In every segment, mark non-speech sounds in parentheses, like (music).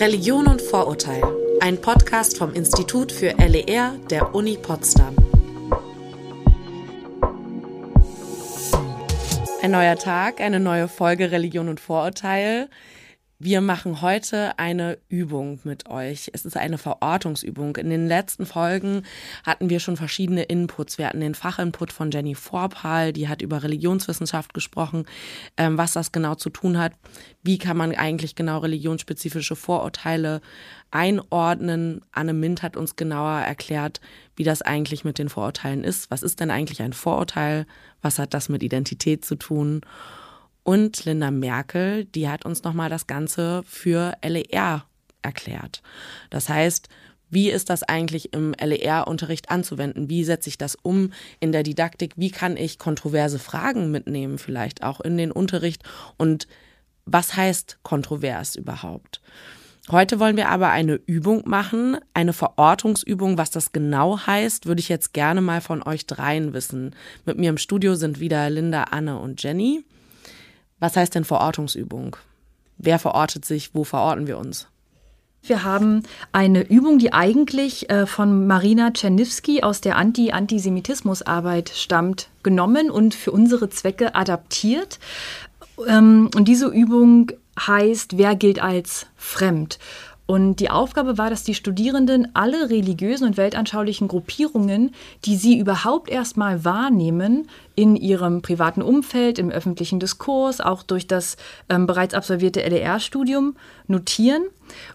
Religion und Vorurteil, ein Podcast vom Institut für LER der Uni Potsdam. Ein neuer Tag, eine neue Folge Religion und Vorurteil. Wir machen heute eine Übung mit euch. Es ist eine Verortungsübung. In den letzten Folgen hatten wir schon verschiedene Inputs. Wir hatten den Fachinput von Jenny Vorpal, die hat über Religionswissenschaft gesprochen, ähm, was das genau zu tun hat. Wie kann man eigentlich genau religionsspezifische Vorurteile einordnen? Anne Mint hat uns genauer erklärt, wie das eigentlich mit den Vorurteilen ist. Was ist denn eigentlich ein Vorurteil? Was hat das mit Identität zu tun? Und Linda Merkel, die hat uns nochmal das Ganze für LER erklärt. Das heißt, wie ist das eigentlich im LER-Unterricht anzuwenden? Wie setze ich das um in der Didaktik? Wie kann ich kontroverse Fragen mitnehmen, vielleicht auch in den Unterricht? Und was heißt kontrovers überhaupt? Heute wollen wir aber eine Übung machen, eine Verortungsübung. Was das genau heißt, würde ich jetzt gerne mal von euch dreien wissen. Mit mir im Studio sind wieder Linda, Anne und Jenny. Was heißt denn Verortungsübung? Wer verortet sich? Wo verorten wir uns? Wir haben eine Übung, die eigentlich äh, von Marina Czerniewski aus der Anti-Antisemitismus-Arbeit stammt, genommen und für unsere Zwecke adaptiert. Ähm, und diese Übung heißt, wer gilt als fremd? Und die Aufgabe war, dass die Studierenden alle religiösen und weltanschaulichen Gruppierungen, die sie überhaupt erstmal wahrnehmen, in ihrem privaten Umfeld, im öffentlichen Diskurs, auch durch das ähm, bereits absolvierte LER-Studium notieren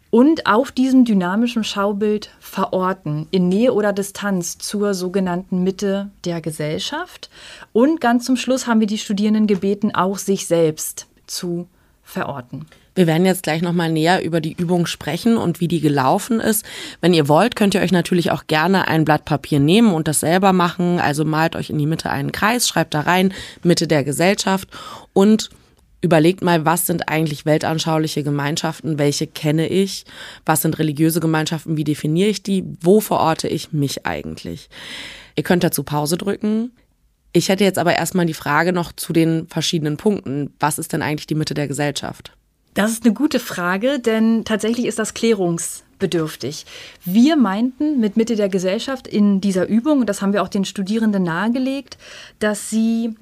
und auf diesem dynamischen Schaubild verorten, in Nähe oder Distanz zur sogenannten Mitte der Gesellschaft. Und ganz zum Schluss haben wir die Studierenden gebeten, auch sich selbst zu verorten. Wir werden jetzt gleich nochmal näher über die Übung sprechen und wie die gelaufen ist. Wenn ihr wollt, könnt ihr euch natürlich auch gerne ein Blatt Papier nehmen und das selber machen. Also malt euch in die Mitte einen Kreis, schreibt da rein, Mitte der Gesellschaft und überlegt mal, was sind eigentlich weltanschauliche Gemeinschaften, welche kenne ich, was sind religiöse Gemeinschaften, wie definiere ich die, wo verorte ich mich eigentlich. Ihr könnt dazu Pause drücken. Ich hätte jetzt aber erstmal die Frage noch zu den verschiedenen Punkten. Was ist denn eigentlich die Mitte der Gesellschaft? Das ist eine gute Frage, denn tatsächlich ist das klärungsbedürftig. Wir meinten mit Mitte der Gesellschaft in dieser Übung, und das haben wir auch den Studierenden nahegelegt, dass sie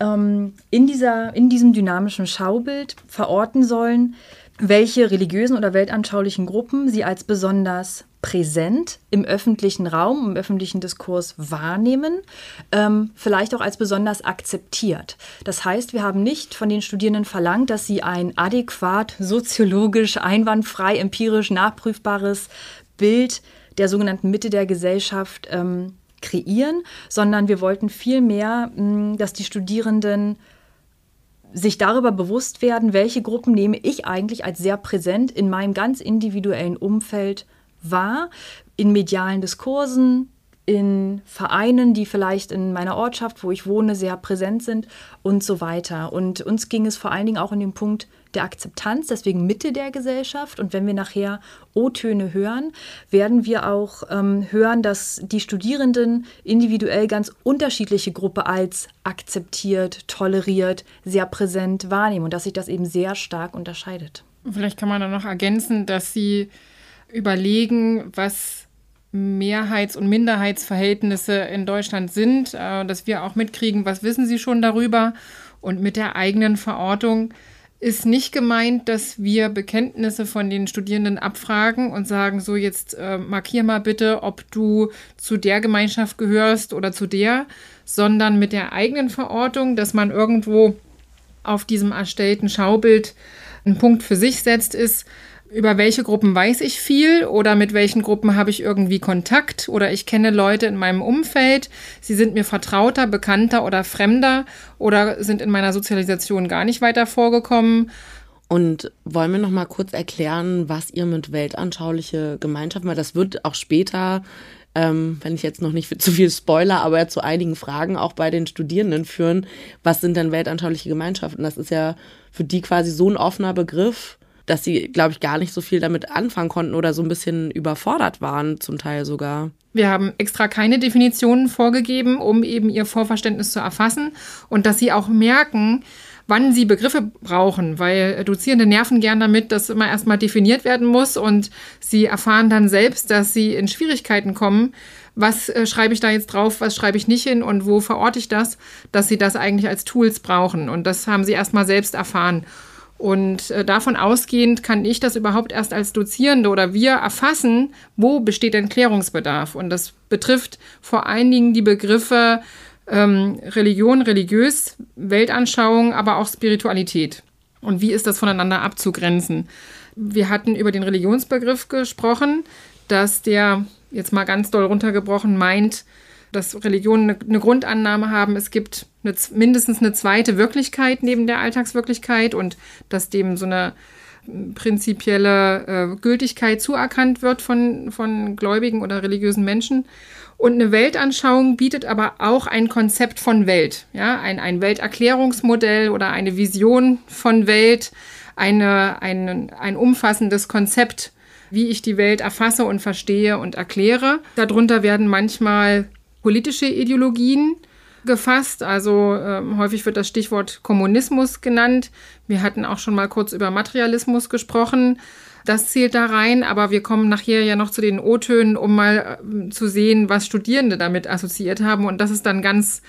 ähm, in, dieser, in diesem dynamischen Schaubild verorten sollen, welche religiösen oder weltanschaulichen Gruppen sie als besonders präsent im öffentlichen Raum, im öffentlichen Diskurs wahrnehmen, ähm, vielleicht auch als besonders akzeptiert. Das heißt, wir haben nicht von den Studierenden verlangt, dass sie ein adäquat, soziologisch, einwandfrei, empirisch nachprüfbares Bild der sogenannten Mitte der Gesellschaft ähm, kreieren, sondern wir wollten vielmehr, dass die Studierenden sich darüber bewusst werden, welche Gruppen nehme ich eigentlich als sehr präsent in meinem ganz individuellen Umfeld war, in medialen Diskursen, in Vereinen, die vielleicht in meiner Ortschaft, wo ich wohne, sehr präsent sind und so weiter. Und uns ging es vor allen Dingen auch in den Punkt der Akzeptanz, deswegen Mitte der Gesellschaft. Und wenn wir nachher O-Töne hören, werden wir auch ähm, hören, dass die Studierenden individuell ganz unterschiedliche Gruppe als akzeptiert, toleriert, sehr präsent wahrnehmen und dass sich das eben sehr stark unterscheidet. Vielleicht kann man da noch ergänzen, dass sie überlegen, was Mehrheits- und Minderheitsverhältnisse in Deutschland sind, äh, dass wir auch mitkriegen, was wissen sie schon darüber. Und mit der eigenen Verortung ist nicht gemeint, dass wir Bekenntnisse von den Studierenden abfragen und sagen, so jetzt äh, markier mal bitte, ob du zu der Gemeinschaft gehörst oder zu der, sondern mit der eigenen Verortung, dass man irgendwo auf diesem erstellten Schaubild einen Punkt für sich setzt, ist, über welche Gruppen weiß ich viel oder mit welchen Gruppen habe ich irgendwie Kontakt oder ich kenne Leute in meinem Umfeld, sie sind mir vertrauter, bekannter oder fremder oder sind in meiner Sozialisation gar nicht weiter vorgekommen. Und wollen wir noch mal kurz erklären, was ihr mit weltanschauliche Gemeinschaften, weil das wird auch später, ähm, wenn ich jetzt noch nicht zu viel Spoiler, aber zu einigen Fragen auch bei den Studierenden führen. Was sind denn weltanschauliche Gemeinschaften? Das ist ja für die quasi so ein offener Begriff dass sie, glaube ich, gar nicht so viel damit anfangen konnten oder so ein bisschen überfordert waren, zum Teil sogar. Wir haben extra keine Definitionen vorgegeben, um eben ihr Vorverständnis zu erfassen und dass sie auch merken, wann sie Begriffe brauchen, weil Dozierende nerven gern damit, dass immer erstmal definiert werden muss und sie erfahren dann selbst, dass sie in Schwierigkeiten kommen. Was äh, schreibe ich da jetzt drauf, was schreibe ich nicht hin und wo verorte ich das, dass sie das eigentlich als Tools brauchen. Und das haben sie erstmal selbst erfahren. Und äh, davon ausgehend kann ich das überhaupt erst als Dozierende oder wir erfassen, wo besteht denn Klärungsbedarf. Und das betrifft vor allen Dingen die Begriffe ähm, Religion, religiös, Weltanschauung, aber auch Spiritualität. Und wie ist das voneinander abzugrenzen? Wir hatten über den Religionsbegriff gesprochen, dass der jetzt mal ganz doll runtergebrochen meint, dass Religionen eine, Grundannahme haben, es gibt eine, mindestens eine zweite Wirklichkeit neben der Alltagswirklichkeit und dass dem so eine prinzipielle äh, Gültigkeit zuerkannt wird von, von gläubigen oder religiösen Menschen. Und eine Weltanschauung bietet aber auch ein Konzept von Welt, ja, ein, ein Welterklärungsmodell oder eine Vision von Welt, eine, ein, ein umfassendes Konzept, wie ich die Welt erfasse und verstehe und erkläre. Darunter werden manchmal politische Ideologien gefasst. Also äh, häufig wird das Stichwort Kommunismus genannt. Wir hatten auch schon mal kurz über Materialismus gesprochen. Das zählt da rein, aber wir kommen nachher ja noch zu den O-Tönen, um mal äh, zu sehen, was Studierende damit assoziiert haben. Und das ist dann ganz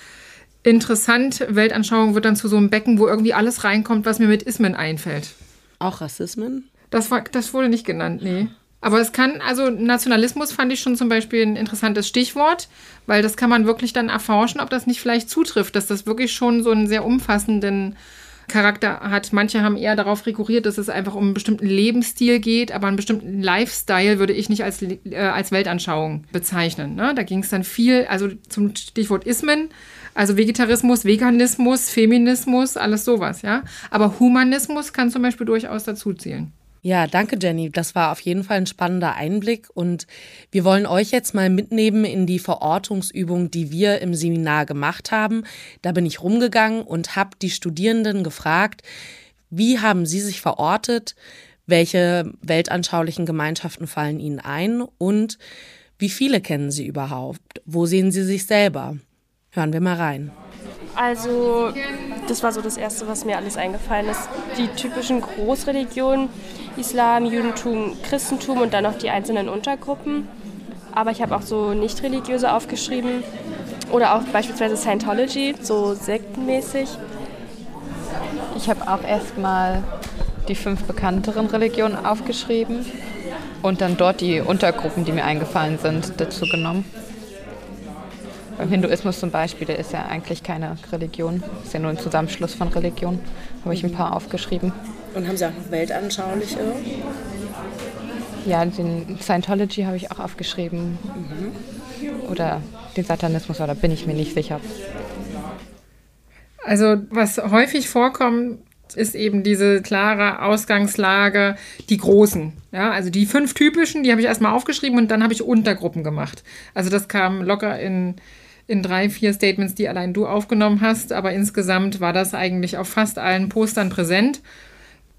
interessant. Weltanschauung wird dann zu so einem Becken, wo irgendwie alles reinkommt, was mir mit Ismen einfällt. Auch Rassismen? Das, war, das wurde nicht genannt, nee. Aber es kann, also Nationalismus fand ich schon zum Beispiel ein interessantes Stichwort, weil das kann man wirklich dann erforschen, ob das nicht vielleicht zutrifft, dass das wirklich schon so einen sehr umfassenden Charakter hat. Manche haben eher darauf rekurriert, dass es einfach um einen bestimmten Lebensstil geht, aber einen bestimmten Lifestyle würde ich nicht als, äh, als Weltanschauung bezeichnen. Ne? Da ging es dann viel, also zum Stichwort Ismen, also Vegetarismus, Veganismus, Feminismus, alles sowas, ja. Aber Humanismus kann zum Beispiel durchaus dazu zählen. Ja, danke Jenny. Das war auf jeden Fall ein spannender Einblick und wir wollen euch jetzt mal mitnehmen in die Verortungsübung, die wir im Seminar gemacht haben. Da bin ich rumgegangen und habe die Studierenden gefragt, wie haben sie sich verortet, welche weltanschaulichen Gemeinschaften fallen ihnen ein und wie viele kennen sie überhaupt, wo sehen sie sich selber. Hören wir mal rein. Also, das war so das Erste, was mir alles eingefallen ist. Die typischen Großreligionen, Islam, Judentum, Christentum und dann noch die einzelnen Untergruppen. Aber ich habe auch so nicht-religiöse aufgeschrieben oder auch beispielsweise Scientology, so sektenmäßig. Ich habe auch erstmal die fünf bekannteren Religionen aufgeschrieben und dann dort die Untergruppen, die mir eingefallen sind, dazu genommen. Beim Hinduismus zum Beispiel, der ist ja eigentlich keine Religion, ist ja nur ein Zusammenschluss von Religionen. Habe ich ein paar aufgeschrieben. Und haben Sie auch noch weltanschauliche? Ja, den Scientology habe ich auch aufgeschrieben. Mhm. Oder den Satanismus, oder bin ich mir nicht sicher. Also, was häufig vorkommt, ist eben diese klare Ausgangslage, die großen. Ja, also die fünf typischen, die habe ich erstmal aufgeschrieben und dann habe ich Untergruppen gemacht. Also das kam locker in in drei, vier Statements, die allein du aufgenommen hast, aber insgesamt war das eigentlich auf fast allen Postern präsent.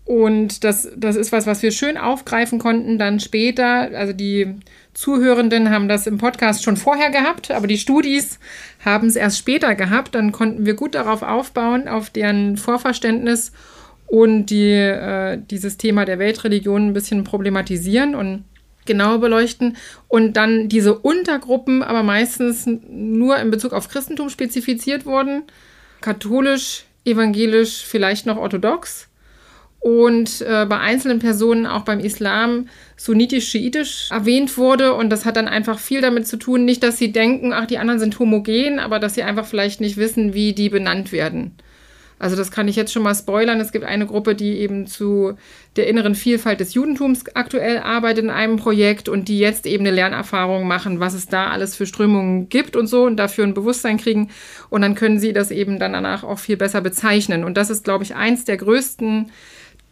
Und das, das ist was, was wir schön aufgreifen konnten dann später. Also die Zuhörenden haben das im Podcast schon vorher gehabt, aber die Studis haben es erst später gehabt. Dann konnten wir gut darauf aufbauen, auf deren Vorverständnis und die, äh, dieses Thema der Weltreligion ein bisschen problematisieren und genauer beleuchten und dann diese Untergruppen aber meistens nur in Bezug auf Christentum spezifiziert wurden. Katholisch, evangelisch, vielleicht noch orthodox. Und äh, bei einzelnen Personen auch beim Islam sunnitisch-schiitisch erwähnt wurde. Und das hat dann einfach viel damit zu tun, nicht, dass sie denken, ach, die anderen sind homogen, aber dass sie einfach vielleicht nicht wissen, wie die benannt werden. Also das kann ich jetzt schon mal spoilern. Es gibt eine Gruppe, die eben zu der inneren Vielfalt des Judentums aktuell arbeitet in einem Projekt und die jetzt eben eine Lernerfahrung machen, was es da alles für Strömungen gibt und so und dafür ein Bewusstsein kriegen. Und dann können sie das eben dann danach auch viel besser bezeichnen. Und das ist, glaube ich, eins der größten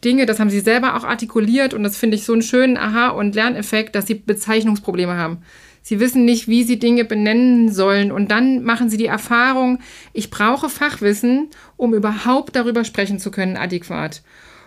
Dinge, das haben sie selber auch artikuliert und das finde ich so einen schönen Aha- und Lerneffekt, dass sie Bezeichnungsprobleme haben. Sie wissen nicht, wie sie Dinge benennen sollen. Und dann machen sie die Erfahrung, ich brauche Fachwissen, um überhaupt darüber sprechen zu können, adäquat.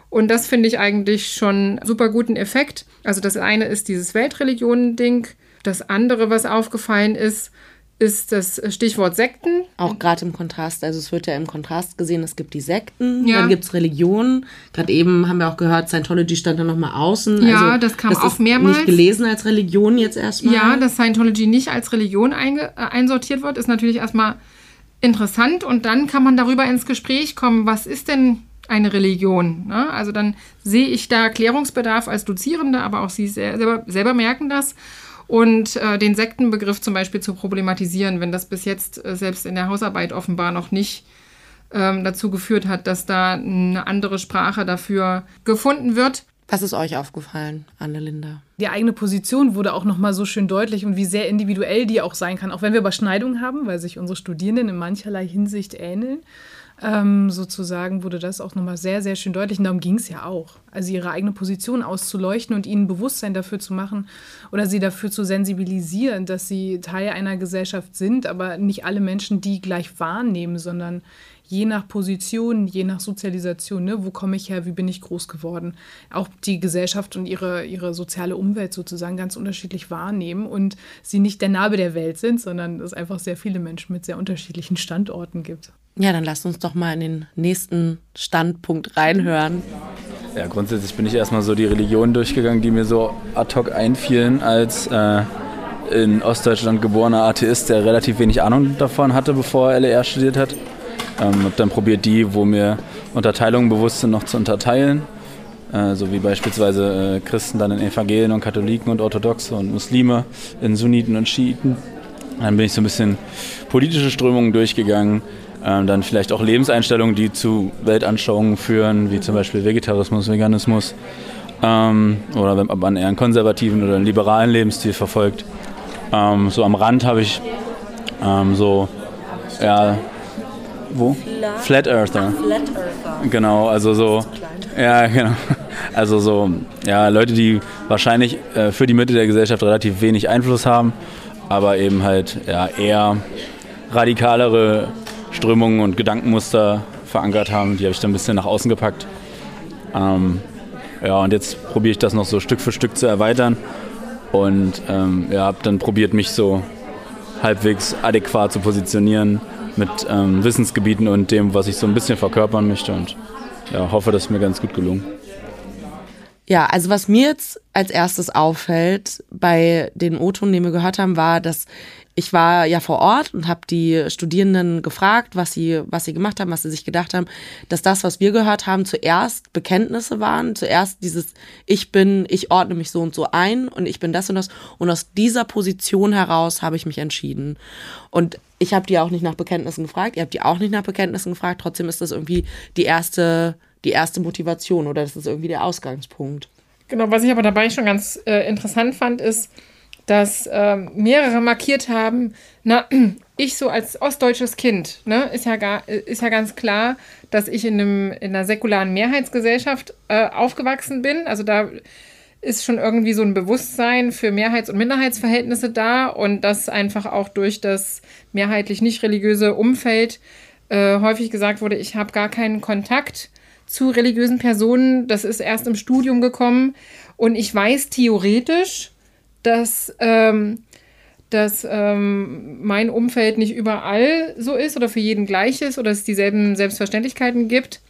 Und das finde ich eigentlich schon super guten Effekt. Also das eine ist dieses Weltreligionen-Ding. Das andere, was aufgefallen ist, ist das Stichwort Sekten. Auch gerade im Kontrast, also es wird ja im Kontrast gesehen, es gibt die Sekten, Ja. dann gibt es Religionen. Gerade eben haben wir auch gehört, Scientology stand da nochmal außen. Ja, also, das kam auch ist mehrmals. nicht gelesen als Religion jetzt erstmal. Ja, dass Scientology nicht als Religion einge äh, einsortiert wird, ist natürlich erstmal interessant und dann kann man darüber ins Gespräch kommen, was ist denn eine Religion? Ne? Also dann sehe ich da Klärungsbedarf als Dozierende, aber auch Sie sel- selber, selber merken das. Und äh, den Sektenbegriff zum Beispiel zu problematisieren, wenn das bis jetzt äh, selbst in der Hausarbeit offenbar noch nicht ähm, dazu geführt hat, dass da eine andere Sprache dafür gefunden wird. Was ist euch aufgefallen, Annelinda? Die eigene Position wurde auch nochmal so schön deutlich und wie sehr individuell die auch sein kann, auch wenn wir Überschneidungen haben, weil sich unsere Studierenden in mancherlei Hinsicht ähneln. Ähm, sozusagen wurde das auch nochmal sehr, sehr schön deutlich. Und darum ging es ja auch. Also ihre eigene Position auszuleuchten und ihnen Bewusstsein dafür zu machen oder sie dafür zu sensibilisieren, dass sie Teil einer Gesellschaft sind, aber nicht alle Menschen die gleich wahrnehmen, sondern je nach Position, je nach Sozialisation, ne, wo komme ich her, wie bin ich groß geworden, auch die Gesellschaft und ihre, ihre soziale Umwelt sozusagen ganz unterschiedlich wahrnehmen und sie nicht der Narbe der Welt sind, sondern es einfach sehr viele Menschen mit sehr unterschiedlichen Standorten gibt. Ja, dann lasst uns doch mal in den nächsten Standpunkt reinhören. Ja, grundsätzlich bin ich erstmal so die Religionen durchgegangen, die mir so ad hoc einfielen als äh, in Ostdeutschland geborener Atheist, der relativ wenig Ahnung davon hatte, bevor er LER studiert hat. Ähm, hab dann probiert, die, wo mir Unterteilungen bewusst sind, noch zu unterteilen. Äh, so wie beispielsweise äh, Christen dann in Evangelien und Katholiken und Orthodoxe und Muslime in Sunniten und Schiiten. Dann bin ich so ein bisschen politische Strömungen durchgegangen. Ähm, dann vielleicht auch Lebenseinstellungen, die zu Weltanschauungen führen, wie zum Beispiel Vegetarismus, Veganismus. Ähm, oder wenn man eher einen konservativen oder einen liberalen Lebensstil verfolgt. Ähm, so am Rand habe ich ähm, so, ja, wo? Flat Earther. Flat Earther. Genau, also so. Ja, genau. (laughs) Also so, ja, Leute, die wahrscheinlich äh, für die Mitte der Gesellschaft relativ wenig Einfluss haben, aber eben halt ja, eher radikalere Strömungen und Gedankenmuster verankert haben. Die habe ich dann ein bisschen nach außen gepackt. Ähm, ja, und jetzt probiere ich das noch so Stück für Stück zu erweitern und ähm, ja, habe dann probiert, mich so halbwegs adäquat zu positionieren mit ähm, Wissensgebieten und dem, was ich so ein bisschen verkörpern möchte und ja, hoffe, das ist mir ganz gut gelungen. Ja, also was mir jetzt als erstes auffällt bei den O-Ton, den wir gehört haben, war, dass ich war ja vor Ort und habe die Studierenden gefragt, was sie, was sie gemacht haben, was sie sich gedacht haben, dass das, was wir gehört haben, zuerst Bekenntnisse waren, zuerst dieses Ich bin, ich ordne mich so und so ein und ich bin das und das und aus dieser Position heraus habe ich mich entschieden. Und ich habe die auch nicht nach Bekenntnissen gefragt, ihr habt die auch nicht nach Bekenntnissen gefragt, trotzdem ist das irgendwie die erste, die erste Motivation oder das ist irgendwie der Ausgangspunkt. Genau, was ich aber dabei schon ganz äh, interessant fand, ist, dass ähm, mehrere markiert haben, na, (clears throat) ich so als ostdeutsches Kind, ne, ist ja, gar, ist ja ganz klar, dass ich in, einem, in einer säkularen Mehrheitsgesellschaft äh, aufgewachsen bin. Also da ist schon irgendwie so ein Bewusstsein für Mehrheits- und Minderheitsverhältnisse da und das einfach auch durch das mehrheitlich nicht religiöse Umfeld äh, häufig gesagt wurde, ich habe gar keinen Kontakt zu religiösen Personen. Das ist erst im Studium gekommen und ich weiß theoretisch, dass, ähm, dass ähm, mein Umfeld nicht überall so ist oder für jeden gleich ist oder es dieselben Selbstverständlichkeiten gibt.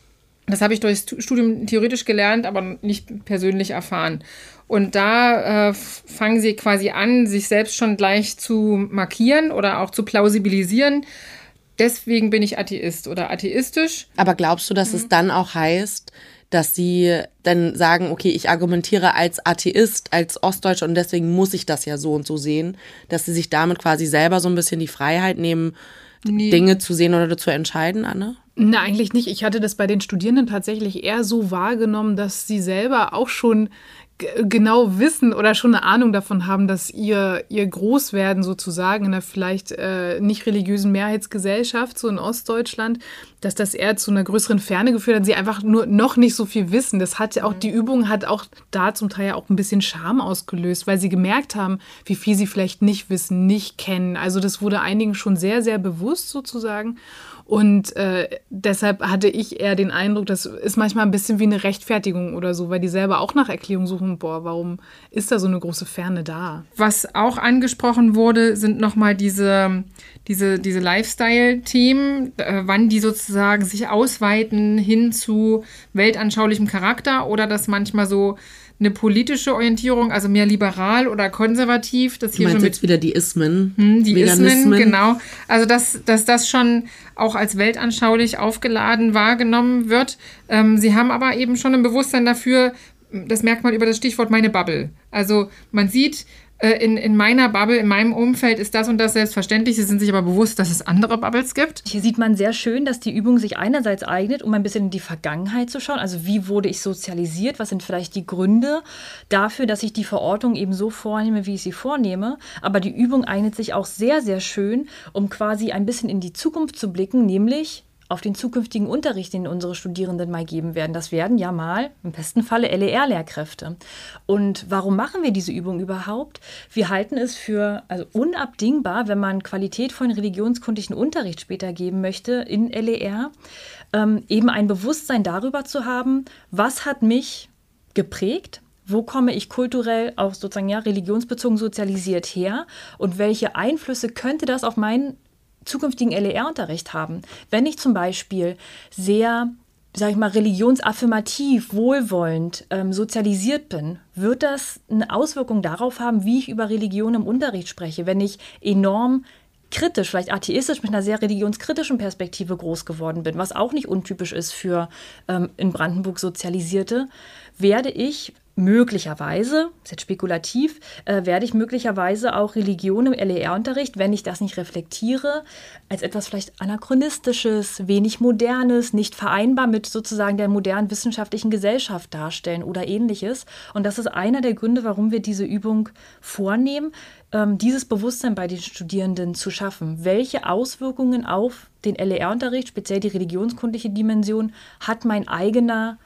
Das habe ich durchs Studium theoretisch gelernt, aber nicht persönlich erfahren. Und da äh, fangen sie quasi an, sich selbst schon gleich zu markieren oder auch zu plausibilisieren. Deswegen bin ich Atheist oder atheistisch. Aber glaubst du, dass es dann auch heißt, dass sie dann sagen, okay, ich argumentiere als Atheist, als Ostdeutscher und deswegen muss ich das ja so und so sehen, dass sie sich damit quasi selber so ein bisschen die Freiheit nehmen, Nee. Dinge zu sehen oder zu entscheiden, Anne? Na, eigentlich nicht. Ich hatte das bei den Studierenden tatsächlich eher so wahrgenommen, dass sie selber auch schon genau wissen oder schon eine Ahnung davon haben, dass ihr, ihr Großwerden sozusagen in einer vielleicht äh, nicht religiösen Mehrheitsgesellschaft, so in Ostdeutschland, dass das eher zu einer größeren Ferne geführt hat, sie einfach nur noch nicht so viel wissen. Das hat ja auch, die Übung hat auch da zum Teil ja auch ein bisschen Scham ausgelöst, weil sie gemerkt haben, wie viel sie vielleicht nicht wissen, nicht kennen. Also das wurde einigen schon sehr, sehr bewusst sozusagen. Und äh, deshalb hatte ich eher den Eindruck, das ist manchmal ein bisschen wie eine Rechtfertigung oder so, weil die selber auch nach Erklärung suchen, boah, warum ist da so eine große Ferne da? Was auch angesprochen wurde, sind nochmal diese, diese, diese Lifestyle-Themen, äh, wann die sozusagen sich ausweiten hin zu weltanschaulichem Charakter oder das manchmal so eine politische Orientierung, also mehr liberal oder konservativ. Das hier du meinst jetzt wieder die Ismen. Hm, die Ismen, genau. Also dass, dass das schon auch als weltanschaulich aufgeladen wahrgenommen wird. Ähm, sie haben aber eben schon ein Bewusstsein dafür, das merkt man über das Stichwort meine Bubble. Also man sieht, in, in meiner Bubble, in meinem Umfeld ist das und das selbstverständlich. Sie sind sich aber bewusst, dass es andere Bubbles gibt. Hier sieht man sehr schön, dass die Übung sich einerseits eignet, um ein bisschen in die Vergangenheit zu schauen. Also wie wurde ich sozialisiert? Was sind vielleicht die Gründe dafür, dass ich die Verortung eben so vornehme, wie ich sie vornehme? Aber die Übung eignet sich auch sehr, sehr schön, um quasi ein bisschen in die Zukunft zu blicken, nämlich auf den zukünftigen Unterricht, den unsere Studierenden mal geben werden. Das werden ja mal im besten Falle LER-Lehrkräfte. Und warum machen wir diese Übung überhaupt? Wir halten es für also unabdingbar, wenn man qualitätvollen religionskundlichen Unterricht später geben möchte in LER, ähm, eben ein Bewusstsein darüber zu haben, was hat mich geprägt, wo komme ich kulturell auch sozusagen ja religionsbezogen sozialisiert her und welche Einflüsse könnte das auf meinen zukünftigen LER-Unterricht haben. Wenn ich zum Beispiel sehr sage ich mal, religionsaffirmativ, wohlwollend ähm, sozialisiert bin, wird das eine Auswirkung darauf haben, wie ich über Religion im Unterricht spreche. Wenn ich enorm kritisch, vielleicht atheistisch mit einer sehr religionskritischen Perspektive groß geworden bin, was auch nicht untypisch ist für ähm, in Brandenburg Sozialisierte, werde ich möglicherweise, ist jetzt spekulativ, äh, werde ich möglicherweise auch Religion im LER-Unterricht, wenn ich das nicht reflektiere, als etwas vielleicht anachronistisches, wenig modernes, nicht vereinbar mit sozusagen der modernen wissenschaftlichen Gesellschaft darstellen oder ähnliches. Und das ist einer der Gründe, warum wir diese Übung vornehmen, ähm, dieses Bewusstsein bei den Studierenden zu schaffen. Welche Auswirkungen auf den LER-Unterricht, speziell die religionskundliche Dimension, hat mein eigener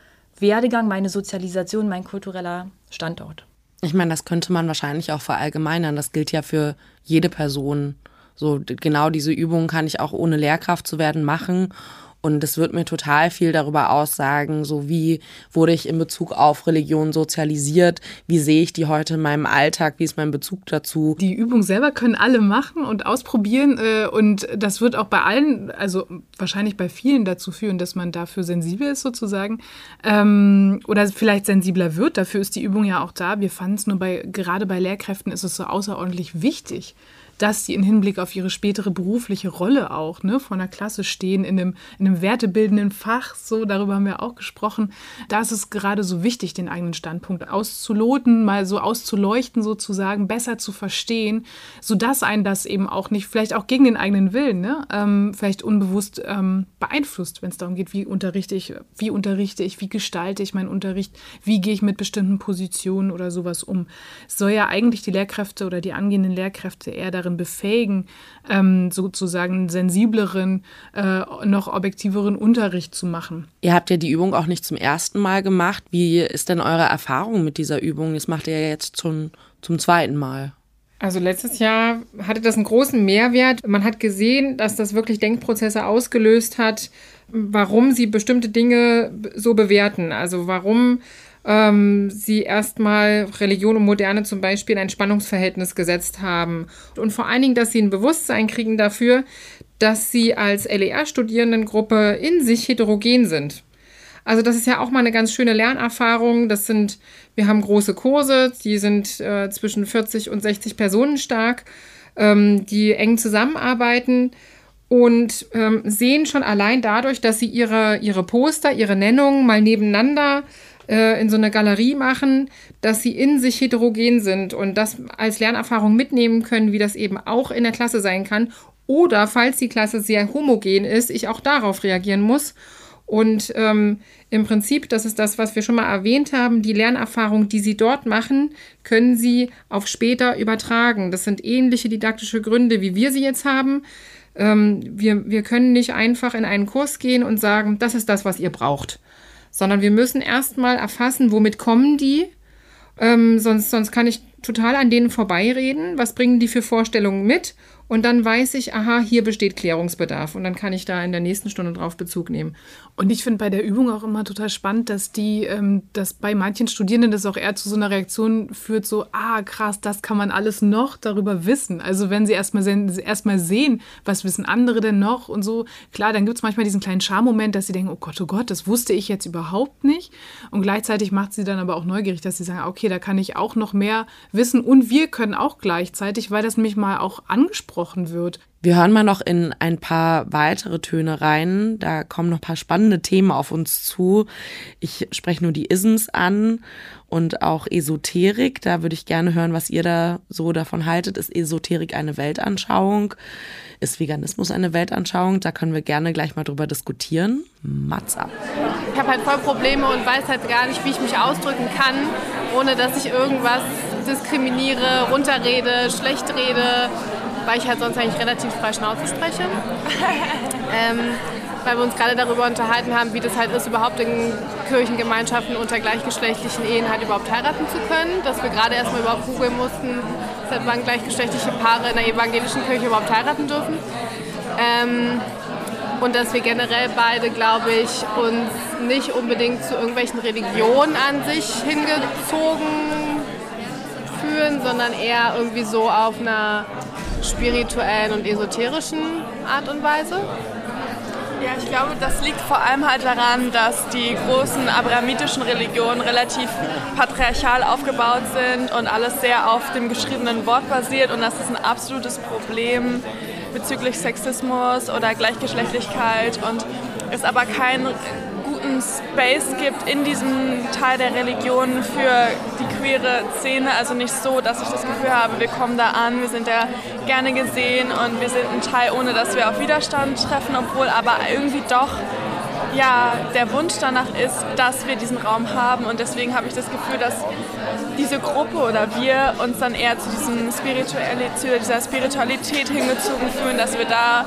Werdegang, meine Sozialisation, mein kultureller Standort. Ich meine, das könnte man wahrscheinlich auch verallgemeinern. Das gilt ja für jede Person. So genau diese Übung kann ich auch ohne Lehrkraft zu werden machen. Und es wird mir total viel darüber aussagen, so wie wurde ich in Bezug auf Religion sozialisiert, wie sehe ich die heute in meinem Alltag, wie ist mein Bezug dazu. Die Übung selber können alle machen und ausprobieren äh, und das wird auch bei allen, also wahrscheinlich bei vielen dazu führen, dass man dafür sensibel ist sozusagen ähm, oder vielleicht sensibler wird. Dafür ist die Übung ja auch da. Wir fanden es nur bei, gerade bei Lehrkräften ist es so außerordentlich wichtig, dass sie im Hinblick auf ihre spätere berufliche Rolle auch ne, vor einer Klasse stehen, in einem, in einem wertebildenden Fach, so darüber haben wir auch gesprochen. Da ist es gerade so wichtig, den eigenen Standpunkt auszuloten, mal so auszuleuchten sozusagen, besser zu verstehen, sodass einen das eben auch nicht, vielleicht auch gegen den eigenen Willen, ne, ähm, vielleicht unbewusst ähm, beeinflusst, wenn es darum geht, wie unterrichte ich, wie unterrichte ich, wie gestalte ich meinen Unterricht, wie gehe ich mit bestimmten Positionen oder sowas um. Es soll ja eigentlich die Lehrkräfte oder die angehenden Lehrkräfte eher darin darin befähigen, ähm, sozusagen sensibleren, äh, noch objektiveren Unterricht zu machen. Ihr habt ja die Übung auch nicht zum ersten Mal gemacht. Wie ist denn eure Erfahrung mit dieser Übung? Das macht ihr ja jetzt schon zum zweiten Mal. Also letztes Jahr hatte das einen großen Mehrwert. Man hat gesehen, dass das wirklich Denkprozesse ausgelöst hat, warum sie bestimmte Dinge so bewerten. Also warum ähm, sie erstmal Religion und Moderne zum Beispiel in ein Spannungsverhältnis gesetzt haben. Und vor allen Dingen, dass sie ein Bewusstsein kriegen dafür, dass sie als LER-Studierendengruppe in sich heterogen sind. Also das ist ja auch mal eine ganz schöne Lernerfahrung. Das sind, wir haben große Kurse, die sind äh, zwischen 40 und 60 Personen stark, ähm, die eng zusammenarbeiten und ähm, sehen schon allein dadurch, dass sie ihre, ihre Poster, ihre Nennungen mal nebeneinander äh, in so eine Galerie machen, dass sie in sich heterogen sind und das als Lernerfahrung mitnehmen können, wie das eben auch in der Klasse sein kann. Oder falls die Klasse sehr homogen ist, ich auch darauf reagieren muss. Und ähm, im Prinzip, das ist das, was wir schon mal erwähnt haben, die Lernerfahrung, die Sie dort machen, können Sie auf später übertragen. Das sind ähnliche didaktische Gründe, wie wir sie jetzt haben. Ähm, wir, wir können nicht einfach in einen Kurs gehen und sagen, das ist das, was ihr braucht sondern wir müssen erstmal erfassen, womit kommen die. Ähm, sonst, sonst kann ich total an denen vorbeireden. Was bringen die für Vorstellungen mit? Und dann weiß ich, aha, hier besteht Klärungsbedarf. Und dann kann ich da in der nächsten Stunde drauf Bezug nehmen. Und ich finde bei der Übung auch immer total spannend, dass die, ähm, dass bei manchen Studierenden das auch eher zu so einer Reaktion führt, so, ah, krass, das kann man alles noch darüber wissen. Also wenn sie erstmal erstmal sehen, was wissen andere denn noch und so, klar, dann gibt es manchmal diesen kleinen Charmoment, dass sie denken, oh Gott, oh Gott, das wusste ich jetzt überhaupt nicht. Und gleichzeitig macht sie dann aber auch neugierig, dass sie sagen, okay, da kann ich auch noch mehr wissen und wir können auch gleichzeitig, weil das nämlich mal auch angesprochen gesprochen wird. Wir hören mal noch in ein paar weitere Töne rein. Da kommen noch ein paar spannende Themen auf uns zu. Ich spreche nur die Isms an und auch Esoterik. Da würde ich gerne hören, was ihr da so davon haltet. Ist Esoterik eine Weltanschauung? Ist Veganismus eine Weltanschauung? Da können wir gerne gleich mal drüber diskutieren. Mats ab. Ich habe halt voll Probleme und weiß halt gar nicht, wie ich mich ausdrücken kann, ohne dass ich irgendwas diskriminiere, runterrede, schlecht rede weil ich halt sonst eigentlich relativ frei Schnauze spreche. (laughs) ähm, weil wir uns gerade darüber unterhalten haben, wie das halt ist, überhaupt in Kirchengemeinschaften unter gleichgeschlechtlichen Ehen halt überhaupt heiraten zu können. Dass wir gerade erstmal überhaupt googeln mussten, seit wann gleichgeschlechtliche Paare in der evangelischen Kirche überhaupt heiraten dürfen. Ähm, und dass wir generell beide, glaube ich, uns nicht unbedingt zu irgendwelchen Religionen an sich hingezogen fühlen, sondern eher irgendwie so auf einer spirituellen und esoterischen Art und Weise? Ja, ich glaube, das liegt vor allem halt daran, dass die großen abrahamitischen Religionen relativ patriarchal aufgebaut sind und alles sehr auf dem geschriebenen Wort basiert und das ist ein absolutes Problem bezüglich Sexismus oder Gleichgeschlechtlichkeit und es aber kein guten Space gibt in diesem Teil der Religion für die queere Szene. Also nicht so, dass ich das Gefühl habe, wir kommen da an, wir sind da gerne gesehen und wir sind ein Teil, ohne dass wir auf Widerstand treffen, obwohl aber irgendwie doch ja, der Wunsch danach ist, dass wir diesen Raum haben. Und deswegen habe ich das Gefühl, dass diese Gruppe oder wir uns dann eher zu, diesem Spiritualität, zu dieser Spiritualität hingezogen fühlen, dass wir da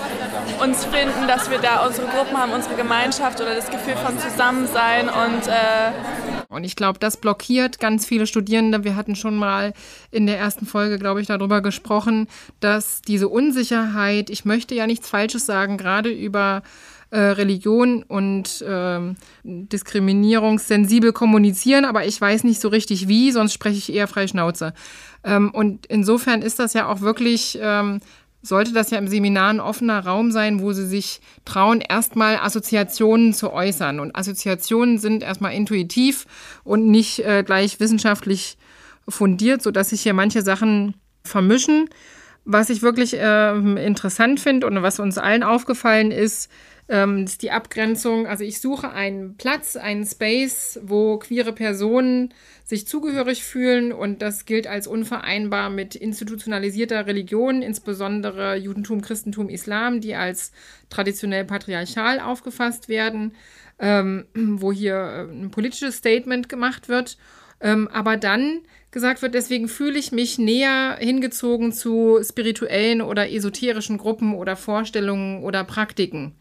uns finden, dass wir da unsere Gruppen haben, unsere Gemeinschaft oder das Gefühl von Zusammensein und äh und ich glaube, das blockiert ganz viele Studierende. Wir hatten schon mal in der ersten Folge, glaube ich, darüber gesprochen, dass diese Unsicherheit, ich möchte ja nichts Falsches sagen, gerade über äh, Religion und äh, diskriminierungssensibel kommunizieren, aber ich weiß nicht so richtig wie, sonst spreche ich eher frei Schnauze. Ähm, und insofern ist das ja auch wirklich, ähm, sollte das ja im Seminar ein offener Raum sein, wo sie sich trauen, erstmal Assoziationen zu äußern. Und Assoziationen sind erstmal intuitiv und nicht äh, gleich wissenschaftlich fundiert, sodass sich hier manche Sachen vermischen. Was ich wirklich äh, interessant finde und was uns allen aufgefallen ist, ähm, ist die Abgrenzung. Also ich suche einen Platz, einen Space, wo queere Personen sich zugehörig fühlen und das gilt als unvereinbar mit institutionalisierter Religion, insbesondere Judentum, Christentum, Islam, die als traditionell patriarchal aufgefasst werden, ähm, wo hier äh, ein politisches Statement gemacht wird. Ähm, aber dann gesagt wird, deswegen fühle ich mich näher hingezogen zu spirituellen oder esoterischen Gruppen oder Vorstellungen oder Praktiken.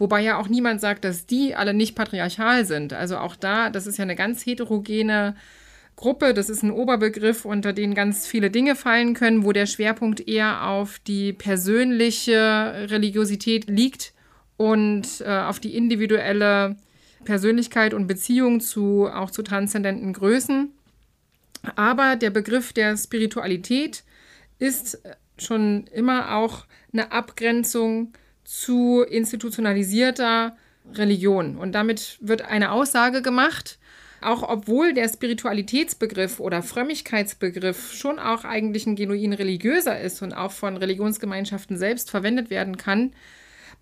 Wobei ja auch niemand sagt, dass die alle nicht patriarchal sind. Also auch da, das ist ja eine ganz heterogene Gruppe, das ist ein Oberbegriff, unter den ganz viele Dinge fallen können, wo der Schwerpunkt eher auf die persönliche Religiosität liegt und äh, auf die individuelle Persönlichkeit und Beziehung zu auch zu transzendenten Größen. Aber der Begriff der Spiritualität ist schon immer auch eine Abgrenzung zu institutionalisierter Religion. Und damit wird eine Aussage gemacht, auch obwohl der Spiritualitätsbegriff oder Frömmigkeitsbegriff schon auch eigentlich ein genuin religiöser ist und auch von Religionsgemeinschaften selbst verwendet werden kann,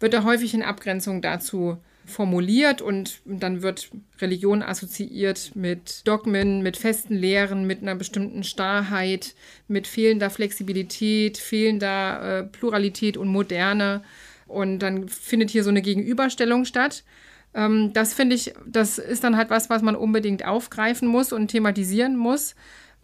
wird er häufig in Abgrenzung dazu formuliert und dann wird Religion assoziiert mit Dogmen, mit festen Lehren, mit einer bestimmten Starrheit, mit fehlender Flexibilität, fehlender äh, Pluralität und Moderne. Und dann findet hier so eine Gegenüberstellung statt. Ähm, das finde ich, das ist dann halt was, was man unbedingt aufgreifen muss und thematisieren muss,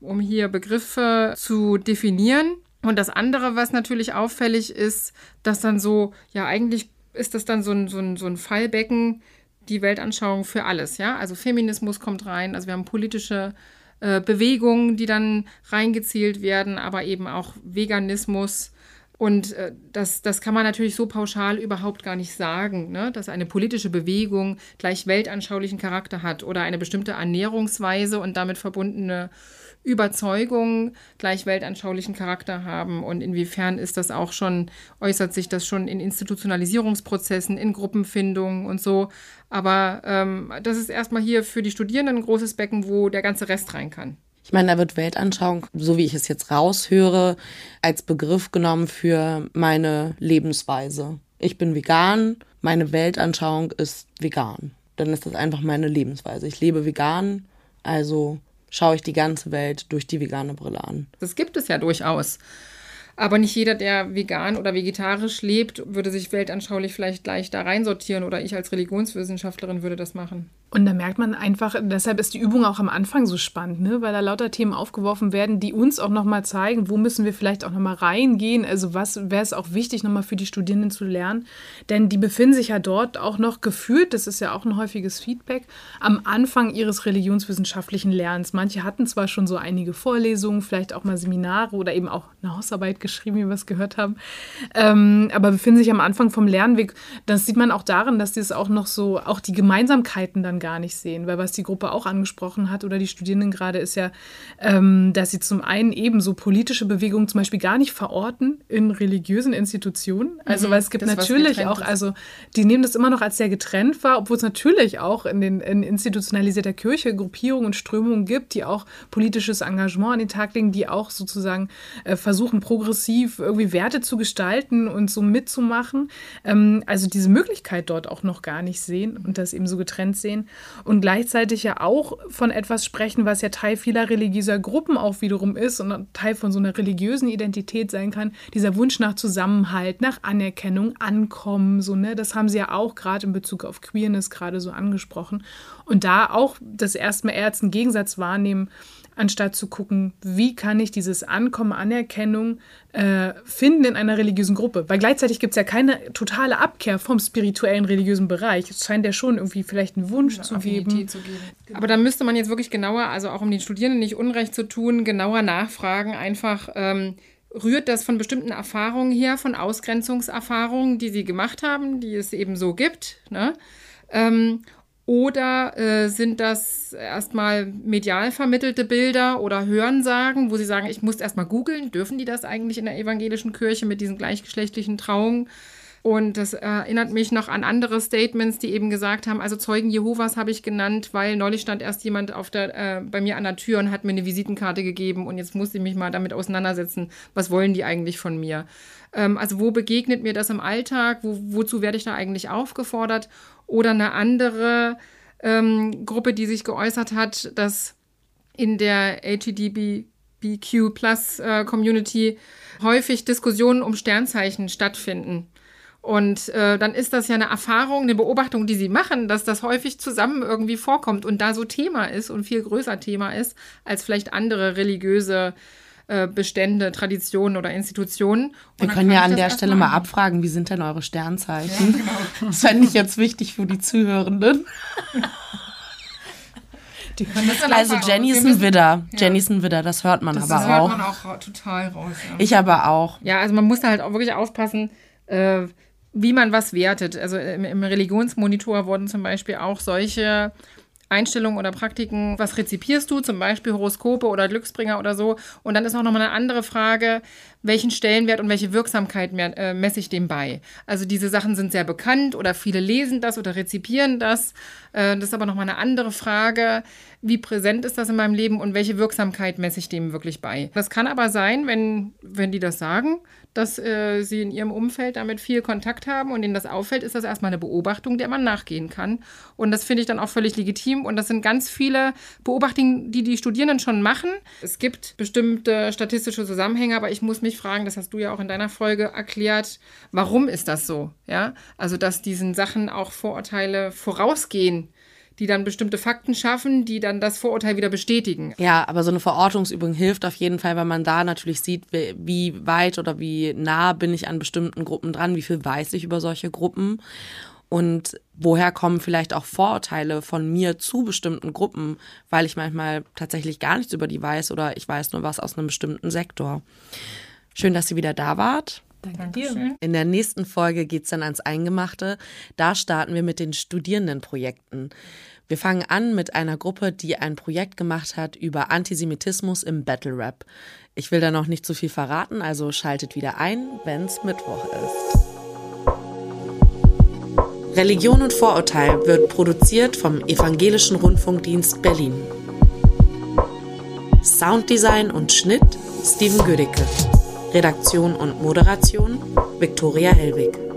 um hier Begriffe zu definieren. Und das andere, was natürlich auffällig ist, dass dann so, ja, eigentlich ist das dann so ein, so ein, so ein Fallbecken, die Weltanschauung für alles, ja. Also Feminismus kommt rein, also wir haben politische äh, Bewegungen, die dann reingezielt werden, aber eben auch Veganismus, Und äh, das, das kann man natürlich so pauschal überhaupt gar nicht sagen, ne? dass eine politische Bewegung gleich weltanschaulichen Charakter hat oder eine bestimmte Ernährungsweise und damit verbundene Überzeugungen gleich weltanschaulichen Charakter haben und inwiefern ist das auch schon, äußert sich das schon in Institutionalisierungsprozessen, in Gruppenfindungen und so. Aber ähm, das ist erstmal hier für die Studierenden ein großes Becken, wo der ganze Rest rein kann. Ich meine, da wird Weltanschauung, so wie ich es jetzt raushöre, als Begriff genommen für meine Lebensweise. Ich bin vegan, meine Weltanschauung ist vegan. Dann ist das einfach meine Lebensweise. Ich lebe vegan, also schaue ich die ganze Welt durch die vegane Brille an. Das gibt es ja durchaus. Aber nicht jeder, der vegan oder vegetarisch lebt, würde sich weltanschaulich vielleicht gleich da reinsortieren oder ich als Religionswissenschaftlerin würde das machen. Und da merkt man einfach, deshalb ist die Übung auch am Anfang so spannend, ne? weil da lauter Themen aufgeworfen werden, die uns auch nochmal zeigen, wo müssen wir vielleicht auch nochmal reingehen. Also was wäre es auch wichtig, nochmal für die Studierenden zu lernen. Denn die befinden sich ja dort auch noch gefühlt, das ist ja auch ein häufiges Feedback, am Anfang ihres religionswissenschaftlichen Lernens. Manche hatten zwar schon so einige Vorlesungen, vielleicht auch mal Seminare oder eben auch eine Hausarbeit geschrieben, wie wir es gehört haben, ähm, aber befinden sich am Anfang vom Lernweg. Das sieht man auch darin, dass dieses auch noch so, auch die Gemeinsamkeiten dann gar nicht sehen. Weil was die Gruppe auch angesprochen hat oder die Studierenden gerade ist ja, ähm, dass sie zum einen eben so politische Bewegungen zum Beispiel gar nicht verorten in religiösen Institutionen. Also mhm, weil es gibt das, natürlich auch, also die nehmen das immer noch als sehr getrennt wahr, obwohl es natürlich auch in den in institutionalisierter Kirche Gruppierungen und Strömungen gibt, die auch politisches Engagement an den Tag legen, die auch sozusagen äh, versuchen, progressiv irgendwie Werte zu gestalten und so mitzumachen. Ähm, also diese Möglichkeit dort auch noch gar nicht sehen und das eben so getrennt sehen und gleichzeitig ja auch von etwas sprechen, was ja Teil vieler religiöser Gruppen auch wiederum ist und Teil von so einer religiösen Identität sein kann, dieser Wunsch nach Zusammenhalt, nach Anerkennung, Ankommen, so, ne, das haben sie ja auch gerade in Bezug auf Queerness gerade so angesprochen. Und da auch das erstmal eher einen Gegensatz wahrnehmen, anstatt zu gucken, wie kann ich dieses Ankommen, Anerkennung äh, finden in einer religiösen Gruppe. Weil gleichzeitig gibt es ja keine totale Abkehr vom spirituellen religiösen Bereich. Es scheint ja schon irgendwie vielleicht einen Wunsch zu geben. zu geben. Aber da müsste man jetzt wirklich genauer, also auch um den Studierenden nicht Unrecht zu tun, genauer nachfragen, einfach. Ähm, rührt das von bestimmten Erfahrungen her, von Ausgrenzungserfahrungen, die sie gemacht haben, die es eben so gibt. Ne? Ähm, oder äh, sind das erstmal medial vermittelte Bilder oder Hörensagen, wo sie sagen, ich muss erstmal googeln, dürfen die das eigentlich in der evangelischen Kirche mit diesen gleichgeschlechtlichen Trauungen? Und das erinnert mich noch an andere Statements, die eben gesagt haben, also Zeugen Jehovas habe ich genannt, weil neulich stand erst jemand auf der, äh, bei mir an der Tür und hat mir eine Visitenkarte gegeben und jetzt muss ich mich mal damit auseinandersetzen, was wollen die eigentlich von mir. Ähm, also wo begegnet mir das im Alltag, wo, wozu werde ich da eigentlich aufgefordert? Oder eine andere ähm, Gruppe, die sich geäußert hat, dass in der HEDBQ Plus äh, Community häufig Diskussionen um Sternzeichen stattfinden. Und äh, dann ist das ja eine Erfahrung, eine Beobachtung, die sie machen, dass das häufig zusammen irgendwie vorkommt und da so Thema ist und viel größer Thema ist als vielleicht andere religiöse äh, Bestände, Traditionen oder Institutionen. Wir können ja an der Stelle mal abfragen, wie sind denn eure Sternzeichen? Ja, (laughs) genau. Das fände ich jetzt wichtig für die Zuhörenden. Die also Jenny ist ein Widder. Ja. Jenny ist ein Widder, das hört man das aber hört auch. Das hört man auch total raus. Ja. Ich aber auch. Ja, also man muss da halt auch wirklich aufpassen, äh, wie man was wertet. Also im, im Religionsmonitor wurden zum Beispiel auch solche Einstellungen oder Praktiken, was rezipierst du, zum Beispiel Horoskope oder Glücksbringer oder so. Und dann ist auch nochmal eine andere Frage, welchen Stellenwert und welche Wirksamkeit mehr, äh, messe ich dem bei. Also diese Sachen sind sehr bekannt oder viele lesen das oder rezipieren das. Äh, das ist aber nochmal eine andere Frage, wie präsent ist das in meinem Leben und welche Wirksamkeit messe ich dem wirklich bei. Das kann aber sein, wenn, wenn die das sagen, dass äh, sie in ihrem Umfeld damit viel Kontakt haben und ihnen das auffällt, ist das erstmal eine Beobachtung, der man nachgehen kann. Und das finde ich dann auch völlig legitim. Und das sind ganz viele Beobachtungen, die die Studierenden schon machen. Es gibt bestimmte statistische Zusammenhänge, aber ich muss mich fragen, das hast du ja auch in deiner Folge erklärt, warum ist das so? Ja, also dass diesen Sachen auch Vorurteile vorausgehen die dann bestimmte Fakten schaffen, die dann das Vorurteil wieder bestätigen. Ja, aber so eine Verortungsübung hilft auf jeden Fall, weil man da natürlich sieht, wie weit oder wie nah bin ich an bestimmten Gruppen dran, wie viel weiß ich über solche Gruppen und woher kommen vielleicht auch Vorurteile von mir zu bestimmten Gruppen, weil ich manchmal tatsächlich gar nichts über die weiß oder ich weiß nur was aus einem bestimmten Sektor. Schön, dass Sie wieder da wart. Danke dir. In der nächsten Folge geht es dann ans Eingemachte. Da starten wir mit den Studierendenprojekten. Wir fangen an mit einer Gruppe, die ein Projekt gemacht hat über Antisemitismus im Battle Rap. Ich will da noch nicht zu viel verraten, also schaltet wieder ein, wenn's Mittwoch ist. Religion und Vorurteil wird produziert vom Evangelischen Rundfunkdienst Berlin. Sounddesign und Schnitt Steven Gödicke. Redaktion und Moderation Viktoria Hellwig.